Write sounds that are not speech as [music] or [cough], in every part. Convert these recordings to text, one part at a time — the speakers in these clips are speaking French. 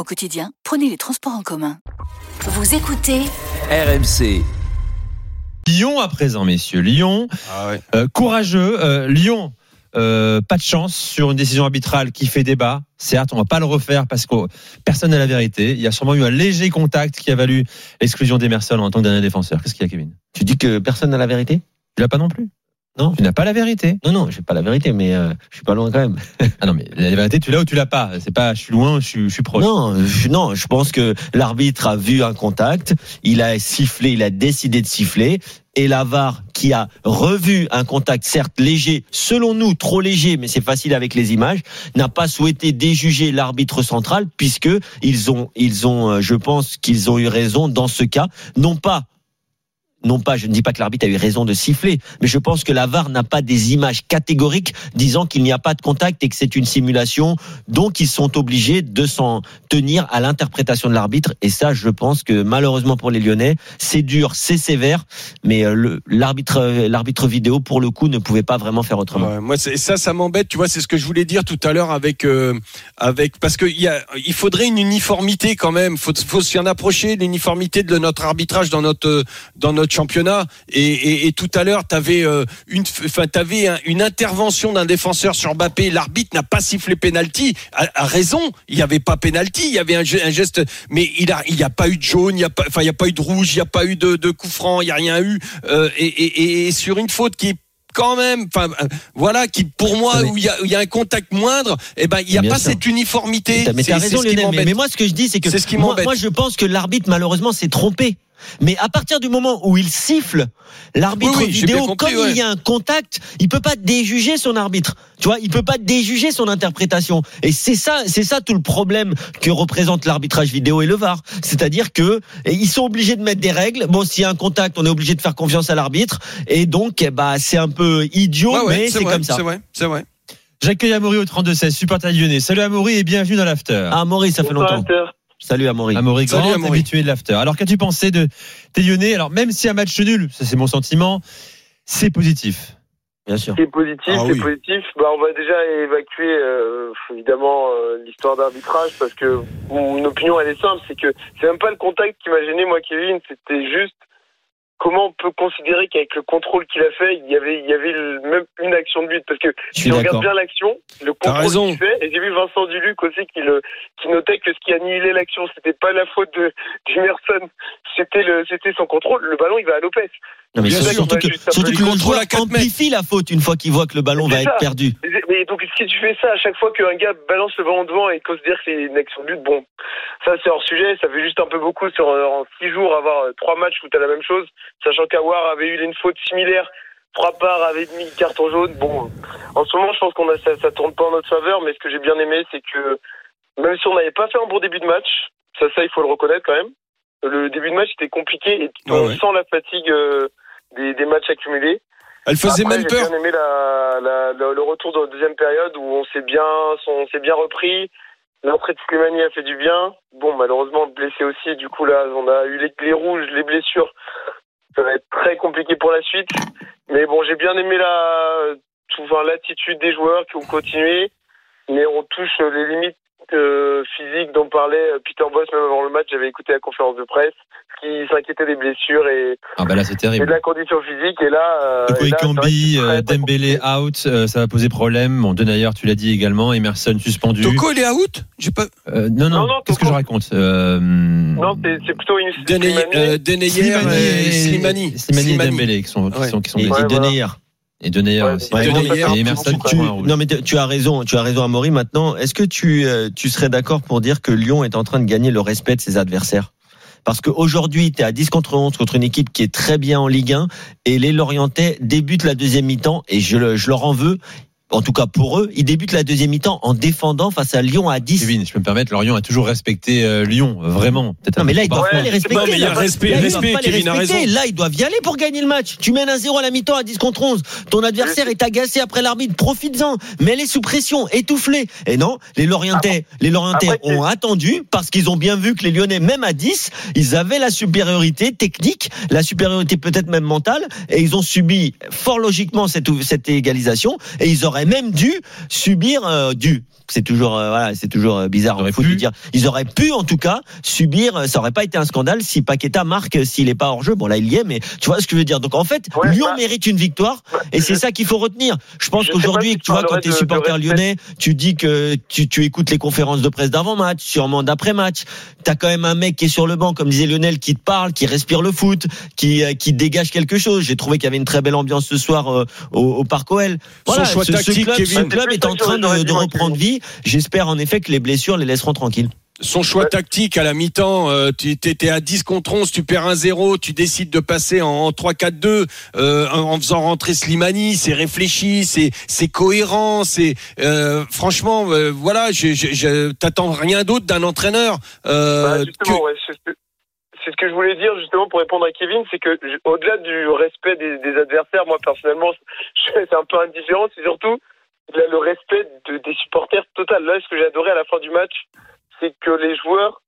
Au quotidien, prenez les transports en commun. Vous écoutez RMC. Lyon à présent, messieurs. Lyon, Ah ouais. euh, courageux. Euh, Lyon, euh, pas de chance sur une décision arbitrale qui fait débat. Certes, on va pas le refaire parce que personne n'a la vérité. Il y a sûrement eu un léger contact qui a valu l'exclusion d'Emerson en tant que dernier défenseur. Qu'est-ce qu'il y a, Kevin? Tu dis que personne n'a la vérité? Tu l'as pas non plus Non. Tu n'as pas la vérité. Non, non, j'ai pas la vérité, mais euh, je suis pas loin quand même. [laughs] Ah non, mais la vérité, tu l'as ou tu l'as pas? C'est pas, je suis loin, je suis, je suis proche. Non, je, non, je pense que l'arbitre a vu un contact, il a sifflé, il a décidé de siffler, et la VAR qui a revu un contact certes léger, selon nous trop léger, mais c'est facile avec les images, n'a pas souhaité déjuger l'arbitre central puisque ils ont, ils ont, euh, je pense qu'ils ont eu raison dans ce cas, non pas non pas, je ne dis pas que l'arbitre a eu raison de siffler, mais je pense que la VAR n'a pas des images catégoriques disant qu'il n'y a pas de contact et que c'est une simulation, donc ils sont obligés de s'en tenir à l'interprétation de l'arbitre. Et ça, je pense que malheureusement pour les Lyonnais, c'est dur, c'est sévère, mais euh, l'arbitre, euh, l'arbitre vidéo pour le coup ne pouvait pas vraiment faire autrement. Ouais, moi, ça, ça m'embête. Tu vois, c'est ce que je voulais dire tout à l'heure avec, euh, avec, parce que y a, il faudrait une uniformité quand même. Faut, faut s'y en approcher, l'uniformité de notre arbitrage dans notre, dans notre championnat. Et, et, et tout à l'heure, t'avais euh, une, un- une intervention d'un défenseur sur Mbappé. L'arbitre n'a pas sifflé penalty. A, a raison. Il n'y avait pas penalty. Il y avait un, ge- un geste, mais il a, il n'y a pas eu de jaune. Il n'y a pas, enfin, il y a pas eu de rouge. Il n'y a pas eu de, de coup franc. Il n'y a rien eu. Euh, et, et, et sur une faute qui est quand même, enfin euh, voilà, qui pour moi Mais- où il y a, y un contact moindre, eh ben il n'y a pas sûr. cette uniformité. Mais C'est- t'as raison, Lionel. Mais, mais moi, ce que je dis, c'est que ce qui moi, je pense que l'arbitre, malheureusement, s'est trompé. Mais à partir du moment où il siffle, l'arbitre Oui, oui, vidéo, compris, comme ouais. il y a un contact, il peut pas déjuger son arbitre. Tu vois, il peut pas déjuger son interprétation. Et c'est ça, c'est ça tout le problème que représente l'arbitrage vidéo et le VAR. C'est-à-dire que ils sont obligés de mettre des règles. Bon, s'il y a un contact, on est obligé de faire confiance à l'arbitre. Et donc, eh bah, c'est un peu idiot, Ouais, ouais, mais c'est vrai, comme ça. C'est vrai, c'est vrai. J'accueille Amaury au 32-16, supporter lyonnais. Salut Amaury et bienvenue dans l'after. Ah, Maurice, ça fait longtemps. Salut, Amaury. Amaury, Salut, grand Amaury. habitué de l'after. Alors, qu'as-tu pensé de tes lyonnais? Alors, même si un match nul, ça c'est mon sentiment, c'est positif. Bien sûr. C'est positif, Ah c'est oui. positif. Bah, on va déjà évacuer euh, évidemment euh, l'histoire d'arbitrage parce que mon opinion elle est simple, c'est que c'est même pas le contact qui m'a gêné moi Kevin, c'était juste comment on peut considérer qu'avec le contrôle qu'il a fait, il y avait il y avait même une action de but parce que Je si on regarde bien l'action, le contrôle qu'il fait, et j'ai vu Vincent Duluc aussi qui le qui notait que ce qui annihilait l'action, c'était pas la faute de d'Emerson, c'était le c'était son contrôle. Le ballon il va à Lopez. Non, mais Bien surtout, sûr, que, surtout que le contrôle joueur amplifie la faute une fois qu'il voit que le ballon va être perdu. Mais, donc si tu fais ça à chaque fois qu'un gars balance le ballon devant et qu'ose dire que c'est une action de but, bon, ça c'est hors sujet, ça fait juste un peu beaucoup sur euh, en six jours avoir euh, trois matchs où t'as la même chose, sachant qu'Awar avait eu une faute similaire, parts avait mis carton jaune. Bon, en ce moment je pense qu'on a ça, ça tourne pas en notre faveur, mais ce que j'ai bien aimé c'est que même si on n'avait pas fait un bon début de match, ça ça il faut le reconnaître quand même. Le début de match était compliqué et on Ouais, ouais. sent la fatigue euh, des, des matchs accumulés. Elle faisait Après, même j'ai peur. bien aimé la, la- le, le retour dans la deuxième période où on s'est bien, on s'est bien repris. L'entrée de Slimani a fait du bien. Bon, malheureusement, blessé aussi. Du coup, là, on a eu les, les rouges, les blessures. Ça va être très compliqué pour la suite. Mais bon, j'ai bien aimé la, enfin, l'attitude des joueurs qui ont continué. Mais on touche les limites euh, physiques dont parlait Peter Boss même avant le match. J'avais écouté la conférence de presse, qui s'inquiétait des blessures et, Ah bah là, et de la condition physique. Et là, euh, euh, très Dembélé out, euh, ça va poser problème. Bon, Denayer, tu l'as dit également. Emerson suspendu. Toko, il est out? J'ai pas. Euh, non, non, Non, non, qu'est-ce que je raconte euh, Non, c'est c'est plutôt une Denayer, Slimani. euh, Denayer Slimani et et Slimani. Slimani et Dembélé qui sont, qui Ouais. sont, qui sont Et, blessés. et Ouais, voilà. Et Ouais, aussi. Ouais, Denayer, et Emerson, Tu- non mais tu tu as raison, tu as raison Amaury. Maintenant, est-ce que tu euh, tu serais d'accord pour dire que Lyon est en train de gagner le respect de ses adversaires? Parce qu'aujourd'hui, tu es à 10 contre 11 contre une équipe qui est très bien en Ligue 1 et les Lorientais débutent la deuxième mi-temps et je, le- je leur en veux. En tout cas pour eux, ils débutent la deuxième mi-temps en défendant face à Lyon à 10. Kevin, je peux me permettre, Lorient a toujours respecté euh, Lyon, vraiment. Peut-être Non mais là ils doivent parfois. pas les respecter. Non, mais il y a là. respect, Là, respect, doivent pas les Kevin a raison. Là ils doivent y aller pour gagner le match. Tu mènes un 0 à la mi-temps à 10 contre 11. Ton adversaire est agacé après l'arbitre. Profites-en. Mais elle est sous pression, étoufflée. Et non, les Lorientais, les Lorientais ont attendu parce qu'ils ont bien vu que les Lyonnais, même à 10, ils avaient la supériorité technique, la supériorité peut-être même mentale, et ils ont subi fort logiquement cette, cette égalisation, et ils auraient même dû subir, euh, dû. C'est toujours, euh, voilà, c'est toujours euh, bizarre auraient il faut pu. le dire. Ils auraient pu, en tout cas, subir. euh, Ça aurait pas été un scandale si Paqueta marque s'il est pas hors jeu. Bon là, il y est, mais tu vois ce que je veux dire. Donc en fait, Ouais, Lyon bah, mérite une victoire, et c'est ça qu'il faut retenir. Je pense qu'aujourd'hui, tu vois, quand parlerais tu es de- de supporter lyonnais, tu dis que tu, tu écoutes les conférences de presse d'avant-match, sûrement d'après-match. T'as quand même un mec qui est sur le banc, comme disait Lionel, qui te parle, qui respire le foot, qui, qui dégage quelque chose. J'ai trouvé qu'il y avait une très belle ambiance ce soir euh, au, au Parc OL. Voilà, choix ce, ce club, ce club C'est est en train de, de reprendre vie. J'espère en effet que les blessures les laisseront tranquilles. Son choix tactique à la mi-temps, euh, tu étais à 10 contre 11, tu perds 1-0, tu décides de passer en, en 3-4-2 euh, en, en faisant rentrer Slimani, c'est réfléchi, c'est c'est cohérent, c'est euh, franchement euh, voilà, je, je, je t'attends rien d'autre d'un entraîneur euh, Bah, que- ouais, c'est ce que- je voulais dire justement pour répondre à Kevin, c'est que au-delà du respect des, des adversaires, moi personnellement, [laughs] c'est un peu indifférent, c'est surtout là, le respect de- des supporters total. Là, ce que j'ai adoré à la fin du match, c'est que les joueurs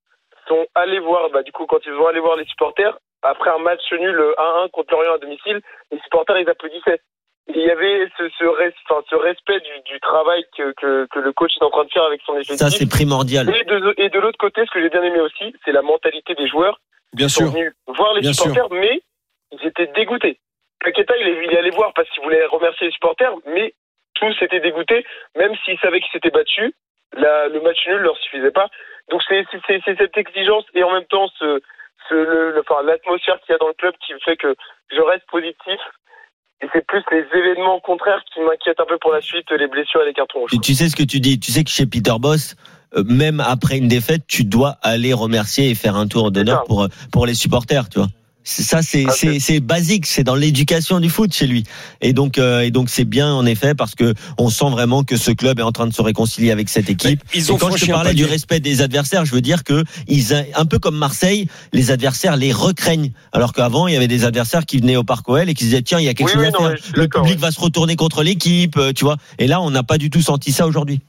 sont allés voir, bah, du coup, quand ils ont allé voir les supporters, après un match nul 1-1 contre Lorient à domicile, les supporters, ils applaudissaient. Et il y avait ce, ce, res- enfin, ce respect du, du travail que, que, que le coach est en train de faire avec son effectif. Ça, c'est primordial. Et de, et de l'autre côté, ce que j'ai bien aimé aussi, c'est la mentalité des joueurs bien qui sont sûr. venus voir les Bien supporters, mais ils étaient dégoûtés. Paqueta, il est, il est allé voir parce qu'il voulait remercier les supporters, mais tous étaient dégoûtés, même s'ils savaient qu'ils s'étaient battus. La- le match nul leur suffisait pas. Donc c'est cette exigence et en même temps ce, ce, le, le- enfin, l'atmosphère qu'il y a dans le club qui fait que je reste positif. Et c'est plus les événements contraires qui m'inquiètent un peu pour la suite, les blessures et les cartons rouges. Et tu sais ce que tu dis? Tu sais que chez Peter Boss, euh, même après une défaite, tu dois aller remercier et faire un tour d'honneur pour euh, pour les supporters, tu vois. Ça c'est Ah, c'est c'est basique, c'est dans l'éducation du foot chez lui. Et donc euh, et donc c'est bien en effet parce que on sent vraiment que ce club est en train de se réconcilier avec cette équipe. Mais ils ont et quand je te parlais du respect des adversaires, je veux dire que ils a- un peu comme Marseille, les adversaires les recraignent. Alors qu'avant il y avait des adversaires qui venaient au Parc OL et qui se disaient tiens il y a quelque Oui, chose oui, à non, faire. Le public ouais. va se retourner contre l'équipe, euh, tu vois. Et là on n'a pas du tout senti ça aujourd'hui.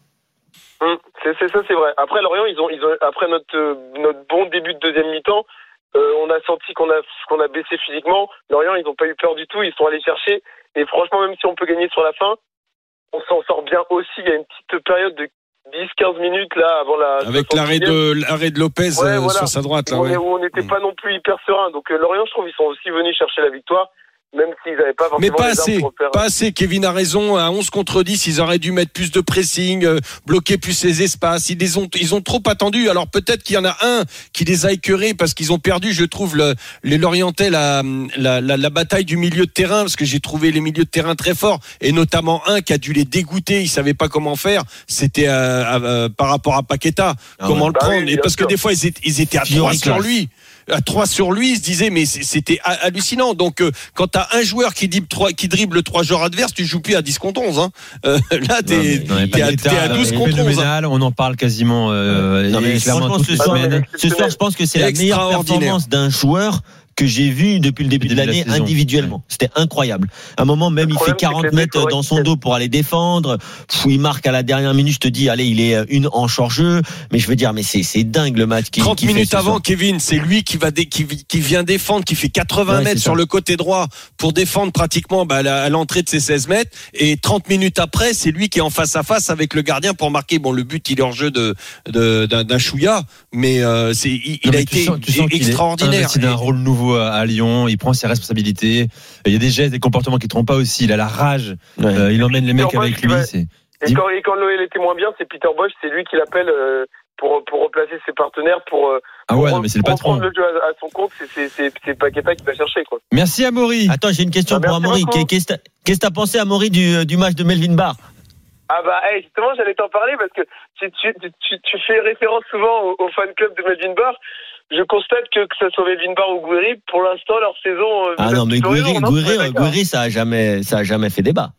Hum, C'est ça, c'est vrai. Après Lorient, ils ont, ils ont après notre euh, notre bon début de deuxième mi-temps, euh, on a senti qu'on a qu'on a baissé physiquement. Lorient, ils n'ont pas eu peur du tout. Ils sont allés chercher. Et franchement, même si on peut gagner sur la fin, on s'en sort bien aussi. Il y a une petite période de 10-15 minutes là avant la. Avec l'arrêt 70e, de l'arrêt de Lopez Ouais, euh, voilà. sur sa droite là. ouais. où on n'était Mm. pas non plus hyper serein. Donc euh, Lorient, je trouve, ils sont aussi venus chercher la victoire, même s'ils n'avaient pas Mais forcément pas les armes assez, pour le faire. pas assez. Kevin a raison. À 11 contre 10, ils auraient dû mettre plus de pressing, euh, bloquer plus les espaces. Ils les ont, ils ont trop attendu. Alors peut-être qu'il y en a un qui les a écœurés parce qu'ils ont perdu, je trouve, le, les Lorientais la, la, la, la bataille du milieu de terrain parce que j'ai trouvé les milieux de terrain très forts et notamment un qui a dû les dégoûter. Il savait pas comment faire. C'était euh, euh, par rapport à Paqueta. Ah comment ouais. le Bah prendre? Oui, Et parce que des fois ils étaient, ils étaient à 3 sur lui à 3 sur lui, il se disait mais c'était ha- hallucinant. Donc euh, quand t'as un joueur qui dribble trois qui dribble trois joueurs adverses, tu joues plus à 10 contre 11 hein. Euh, [laughs] là t'es Non, mais- t'es à, t'es à 12 est contre 11. hein. on en parle quasiment euh, Non, mais et clairement toute ce soir, ce soir, je pense que c'est la meilleure performance d'un joueur que j'ai vu depuis le début de Début de la l'année individuellement. C'était incroyable. À un moment même, Le il fait problème, c'est que 40 les mecs mètres dans son dos pour aller défendre. Pff, il marque à la dernière minute. Je te dis, allez, il est euh, une en short-jeu. Mais je veux dire, mais c'est c'est dingue le match. qui 30 qui fait minutes avant, soir. Kevin, c'est lui qui va dé- qui, qui vient défendre, qui fait 80 Ouais, c'est mètres ça. sur le côté droit pour défendre pratiquement bah, à l'entrée de ses 16 mètres. Et 30 minutes après, c'est lui qui est en face à face avec le gardien pour marquer. Bon, le but, il est hors jeu de de- d'un d'un chouïa, mais euh, c'est il, il Non, a mais été sens- extraordinaire. investi d'un rôle nouveau à, à Lyon. Il prend ses responsabilités. Il y a des gestes, des comportements qui ne trompent pas aussi. Il a la rage. Ouais. Euh, il emmène les mecs avec lui. Et quand, et quand Noël était moins bien, c'est Peter Bosch, c'est lui qui l'appelle euh, pour, pour replacer ses partenaires, pour, euh, ah pour ouais, non, mais c'est le patron. reprendre le jeu à, à son compte. C'est- C'est c'est- c'est Paqueta qui va chercher. Quoi. Merci Amaury. Attends, j'ai une question Ah, pour Amaury. Qu'est-ce que que t'as pensé, Amaury, du, du match de Melvin Barr? Ah bah hey, justement, j'allais t'en parler parce que tu, tu, tu, tu fais référence souvent au, au fan club de Melvin Barr. Je constate que que ce soit Melvin Barr ou Gouiri, pour l'instant, leur saison... euh, Ah non, mais Gouiri, non Gouiri, ça a jamais, ça a jamais fait débat.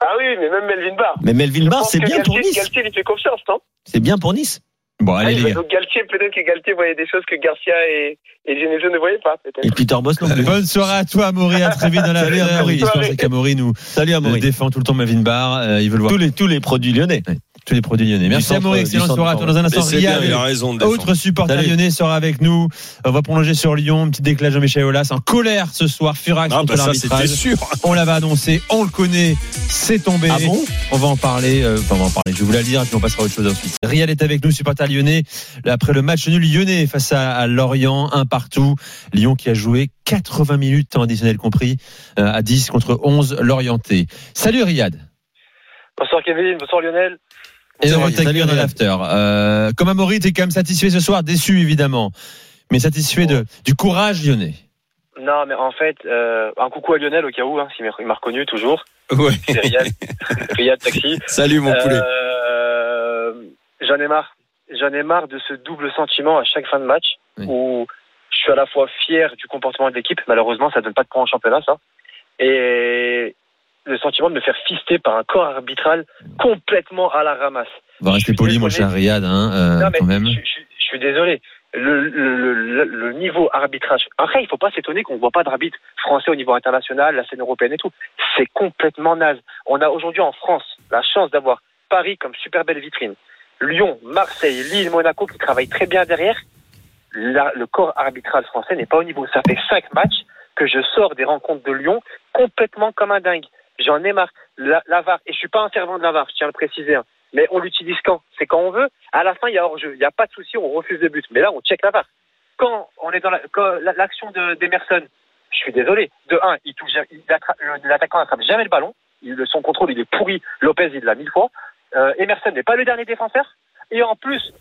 Ah oui, mais même Melvin Barr. Mais Melvin Barr, c'est bien pour Galtier- Nice. Galtier lui fait confiance, non C'est bien pour Nice. Bon, allez, Ah, les gars. Donc Galtier, peut-être que Galtier voyait des choses que Garcia et, et Genesio ne voyaient pas, peut-être. Et Peter Boss non plus. Bonne soirée à toi, Amaury. À très vite dans la Salut. Amaury. L'histoire, c'est qu'Amaury nous Salut Amaury. défend tout le temps Mavin Bar. Euh, il veut le voir. Tous les, tous les produits lyonnais. Tous les produits lyonnais. Merci du Excellente centre soirée à toi. Dans un instant, Riyad. il a raison de défendre. Autre supporter lyonnais sera avec nous. On va prolonger sur Lyon. Déclaration de Jean-Michel Aulas en colère ce soir. Furax Ah, contre bah ça, c'était l'arbitrage. sûr. On l'avait annoncé, on le connaît, c'est tombé. Ah bon on va en parler, euh, enfin, on va en parler. Je vais vous la lire et puis on passera à autre chose ensuite. Riyad est avec nous, supporter lyonnais. Après le match nul lyonnais face à, à Lorient, un partout. Lyon qui a joué 80 minutes, temps additionnel compris, euh, à 10 contre 11 Lorientais. Salut Riyad. Bonsoir Kevin, bonsoir Lionel. Et Salut, on salut, t'accueille dans l'after. Euh, comme Amaury, t'es quand même satisfait ce soir, déçu évidemment, mais satisfait de, du courage lyonnais. Non, mais en fait, euh, un coucou à Lionel au cas où, hein, s'il m'a il m'a reconnu toujours. Ouais. C'est Riyad. [laughs] Riyad Taxi. Salut mon poulet. Euh, J'en ai marre. J'en ai marre de ce double sentiment à chaque fin de match Oui. où je suis à la fois fier du comportement de l'équipe. Malheureusement, ça donne pas de points en championnat, ça. Et le sentiment de me faire fister par un corps arbitral complètement à la ramasse. On va rester Je suis poli, mon désolé. cher Riyad, hein, euh, Non, mais quand même. Je, je- je suis désolé. Le, le, le, le niveau arbitrage. Après, il faut pas s'étonner qu'on ne voit pas d'arbitre français au niveau international, la scène européenne et tout. C'est complètement naze. On a aujourd'hui en France la chance d'avoir Paris comme super belle vitrine. Lyon, Marseille, Lille, Monaco qui travaillent très bien derrière. Là, le corps arbitral français n'est pas au niveau. Ça fait cinq matchs que je sors des rencontres de Lyon complètement comme un dingue. J'en ai marre. La, VAR, et je suis pas un servant de la VAR, je tiens à le préciser. hein. Mais on l'utilise quand? C'est quand on veut. À la fin, il y a hors-jeu. Il n'y a pas de souci, on refuse le but. Mais là, on check la VAR. Quand on est dans l'action de d'Emerson, je suis désolé. De un, il l'attaquant n'attrape jamais le ballon. Il, son contrôle, il est pourri. Lopez, il l'a mille fois. Euh, Emerson n'est pas le dernier défenseur. Et en plus,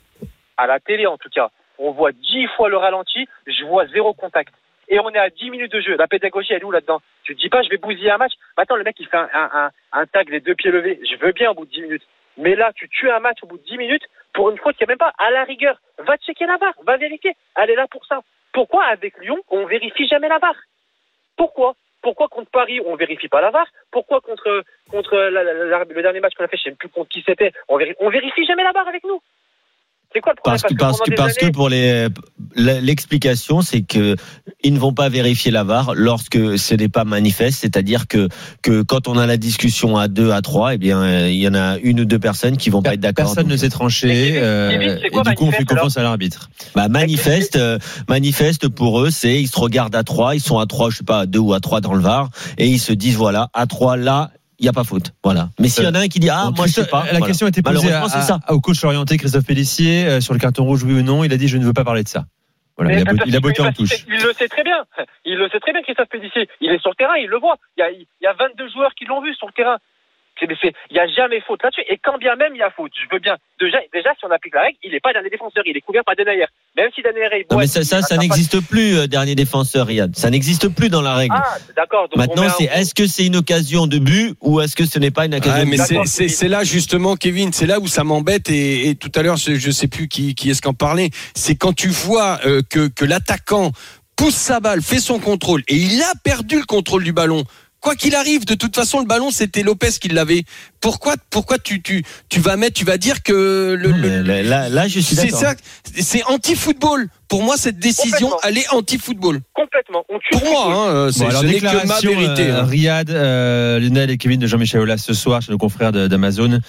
à la télé en tout cas, on voit dix fois le ralenti. Je vois zéro contact. Et on est à 10 minutes de jeu. La pédagogie, elle est où là-dedans Tu te dis pas, je vais bousiller un match. Maintenant, le mec, il fait un, tag les deux pieds levés. Je veux bien au bout de 10 minutes. Mais là, tu tues un match au bout de 10 minutes pour une faute qu'il n'y a même pas. À la rigueur, va checker la VAR, va vérifier. Elle est là pour ça. Pourquoi avec Lyon, on vérifie jamais la VAR Pourquoi Pourquoi contre Paris, on vérifie pas la VAR Pourquoi contre, contre la- le dernier match qu'on a fait, je sais plus contre qui c'était, on, vérifie, on vérifie jamais la VAR avec nous C'est quoi le problème Parce que, parce pendant que, des parce que années- pour les, l'explication, c'est que ils ne vont pas vérifier la VAR lorsque ce n'est pas manifeste, c'est-à-dire que, que quand on a la discussion à deux, à trois, eh bien, euh, il y en a une ou deux personnes qui vont pas être d'accord. Personne ne s'est tranché. Euh, et quoi du coup, on fait confiance à l'arbitre. Bah, manifeste, euh, manifeste pour eux, c'est ils se regardent à trois, ils sont à trois, je sais pas, à deux ou à trois dans le VAR, et ils se disent voilà, à trois là, il n'y a pas faute. Voilà. Mais s'il y en a un qui dit ah, moi je sais pas. La voilà. question a été posée à, ça. au coach orienté Christophe Pellissier euh, sur le carton rouge, oui ou non. Il a dit je ne veux pas parler de ça. Voilà, Mais il a, parce il a botté en touche. sait- Il le sait très bien. Il le sait très bien, Christophe Pédissier. Il est sur le terrain, il le voit. Il y a, il y a 22 joueurs qui l'ont vu sur le terrain. Il n'y a jamais faute là-dessus. Et quand bien même il y a faute, je veux bien. Déjà, déjà si on applique la règle, il n'est pas dernier défenseur, il est couvert par Denayer. Même si Non, boit, mais ça, ça, n'existe plus, euh, dernier défenseur, Riyad. Ça n'existe plus dans la règle. Ah, d'accord. Maintenant, c'est est-ce que c'est une occasion de but ou est-ce que ce n'est pas une occasion Ouais, de but? c'est- D'accord, c'est c'est là justement, Kevin, c'est là où ça m'embête et, et tout à l'heure, je, je sais plus qui, qui est-ce qu'en parlait. C'est quand tu vois euh, que, que l'attaquant pousse sa balle, fait son contrôle et il a perdu le contrôle du ballon. Quoi qu'il arrive, de toute façon, le ballon c'était Lopez qui l'avait. Pourquoi, pourquoi tu, tu, tu vas mettre, tu vas dire que le, là, là, là, je suis c'est d'accord. ça, c'est anti-football. Pour moi, cette décision, elle est anti-football. Complètement. On tue Pour moi, hein, c'est- Bon, alors, que ma déclaration, vérité. euh, hein. Riyad, euh, Lionel et Kevin de Jean-Michel Aulas ce soir chez nos confrères d'Amazon.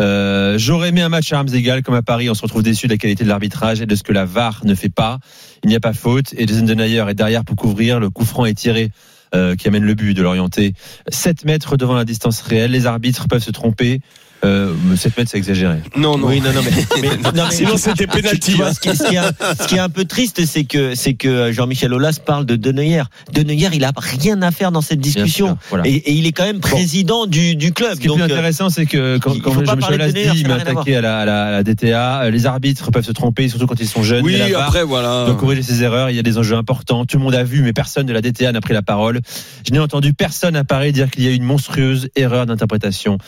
Euh, J'aurais aimé un match à armes égales comme à Paris. On se retrouve déçu de la qualité de l'arbitrage et de ce que la VAR ne fait pas. Il n'y a pas faute. Et Jason Denayer est derrière pour couvrir. Le coup franc est tiré. Euh, qui amène le but de l'orienter 7 mètres devant la distance réelle. Les arbitres peuvent se tromper euh, 7 mètres c'est exagéré Non, non. Oui, non, non, mais, [laughs] mais- non, mais- Sinon, c'était vois, hein. ce, qui, ce qui est un, ce qui est un peu triste, c'est que, c'est que Jean-Michel Aulas parle de Deneyer. Deneyer, il a rien à faire dans cette discussion. sûr, voilà. Et, et il est quand même président du, du club. Ce qui est donc, plus euh, intéressant, c'est que quand, Jean-Michel Aulas dit il m'a attaqué à la, à la- à la DTA, euh, les arbitres peuvent se tromper, surtout quand ils sont jeunes. Oui, VAR après, voilà. doit corriger ses erreurs. Il y a des enjeux importants. Tout le monde a vu, mais personne de la DTA n'a pris la parole. Je n'ai entendu personne à Paris dire qu'il y a eu une monstrueuse erreur d'interprétation.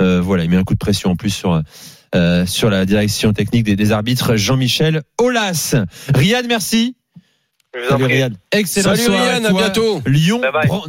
Euh, voilà, il met un coup de pression en plus sur. euh, sur la direction technique des, des arbitres Jean-Michel Aulas. Riyad, merci. Salut. Riyad. Excellent Salut Ryan, à toi. bientôt. Lyon,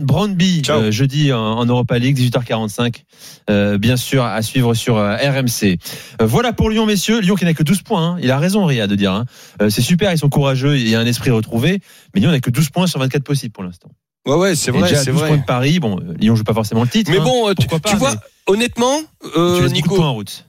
Brandby, euh, jeudi en, en Europa League, 18h45. Euh, bien sûr, à suivre sur euh, RMC. Euh, voilà pour Lyon, messieurs. Lyon qui n'a que 12 points. hein. Il a raison, Ria, de dire. hein. Euh, c'est super, ils sont courageux, il y a un esprit retrouvé. Mais Lyon n'a que 12 points sur 24 possibles pour l'instant. Ouais, ouais, c'est vrai, c'est 12 vrai. points de Paris. Bon, Lyon joue pas forcément le titre. Mais hein. bon, tu, Pourquoi pas, tu vois, honnêtement, euh, tu Nico, en route.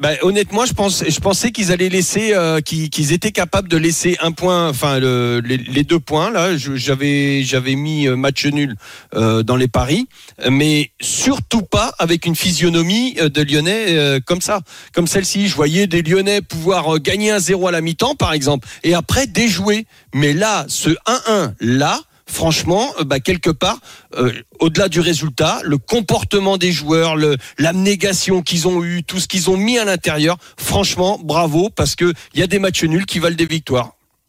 bah, honnêtement, je pense, je pensais qu'ils allaient laisser, euh, qu'ils étaient capables de laisser un point, enfin le- les, les deux points là. J'avais, j'avais mis euh, match nul euh, dans les paris, mais surtout pas avec une physionomie euh, de Lyonnais euh, comme ça, comme celle-ci. Je voyais des Lyonnais pouvoir euh, gagner un 0 à la mi-temps, par exemple, et après déjouer. Mais là, ce 1-1 là. Franchement, euh, bah, quelque part, euh, au-delà du résultat, le comportement des joueurs, l'abnégation qu'ils ont eue, tout ce qu'ils ont mis à l'intérieur, franchement, bravo, parce que il y a des matchs nuls qui valent des victoires.